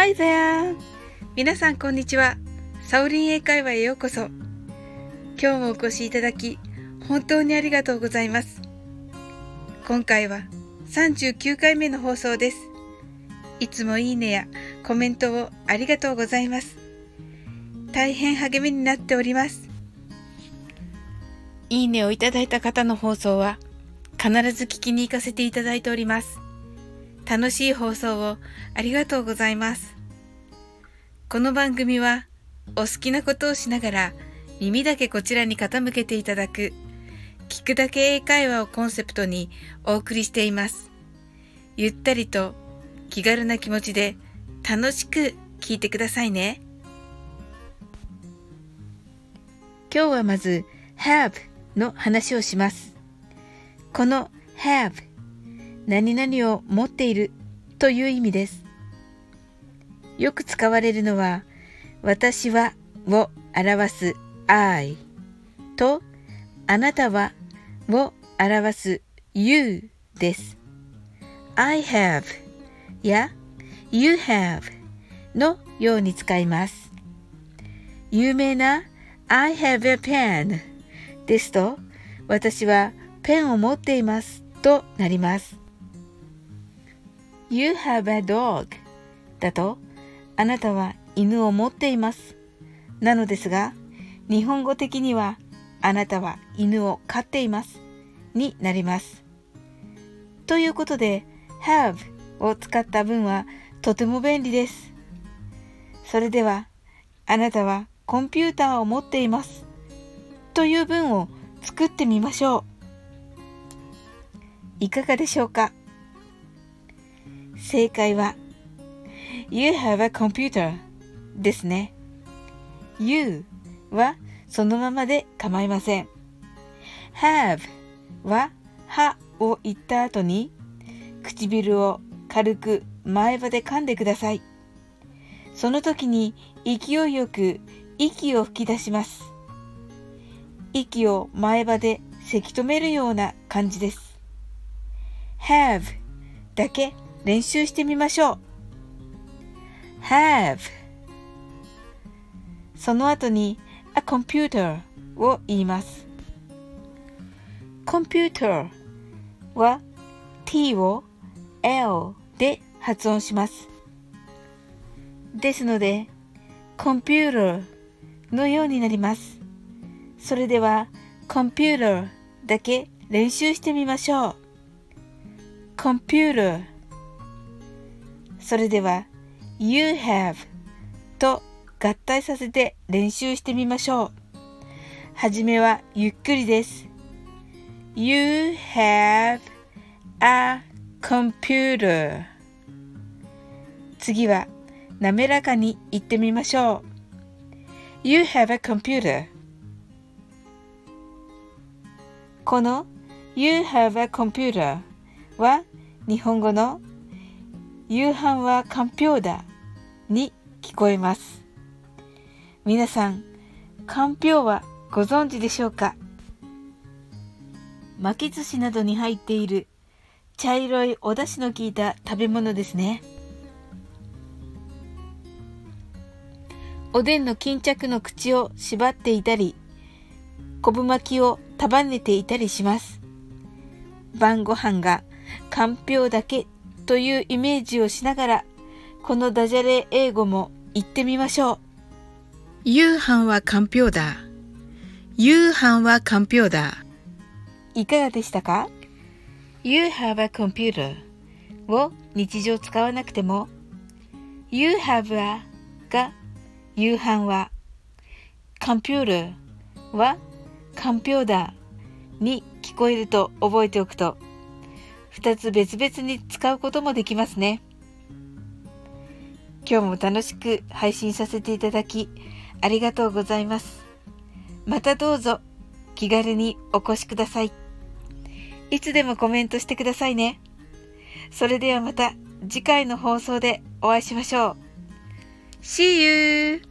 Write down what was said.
Hi there! 皆さんこんにちは。サオリン英会話へようこそ。今日もお越しいただき、本当にありがとうございます。今回は39回目の放送です。いつもいいねやコメントをありがとうございます。大変励みになっております。いいねをいただいた方の放送は必ず聞きに行かせていただいております。楽しい放送をありがとうございます。この番組はお好きなことをしながら耳だけこちらに傾けていただく聞くだけ英会話をコンセプトにお送りしています。ゆったりと気軽な気持ちで楽しく聞いてくださいね。今日はまず have の話をします。この have 何々を持っているという意味です。よく使われるのは、私はを表す I と、あなたはを表す You です。I have や You have のように使います。有名な I have a pen ですと、私はペンを持っていますとなります。You have a dog だと、あなたは犬を持っています。なのですが、日本語的には、あなたは犬を飼っています。になります。ということで、have を使った文はとても便利です。それでは、あなたはコンピューターを持っています。という文を作ってみましょう。いかがでしょうか？正解は You have a computer ですね。You はそのままで構いません。have ははを言った後に唇を軽く前歯で噛んでください。その時に勢いよく息を吹き出します。息を前歯でせき止めるような感じです。have だけ練習してみましょう。have その後に a computer を言います。computer は t を l で発音します。ですので、computer のようになります。それでは、computer だけ練習してみましょう。computer それでは you have と合体させて練習してみましょう。はじめはゆっくりです。You have a computer 次は滑らかに言ってみましょう。You have a computer この You have a computer は日本語の夕飯はかんぴょうだに聞こえます。皆さん、かんぴょうはご存知でしょうか？巻き寿司などに入っている茶色いお出汁の効いた食べ物ですね。おでんの巾着の口を縛っていたり、昆布巻きを束ねていたりします。晩ご飯がかんぴょうだけというイメージをしながら、このダジャレ英語も言ってみましょう。夕飯はかんぴょうだ。夕飯はかんぴょうだ。いかがでしたか ?You have a computer を日常使わなくても You have a が夕飯は computer はかんぴょうだに聞こえると覚えておくと2つ別々に使うこともできますね。今日も楽しく配信させていただきありがとうございます。またどうぞ気軽にお越しください。いつでもコメントしてくださいね。それではまた次回の放送でお会いしましょう。See you!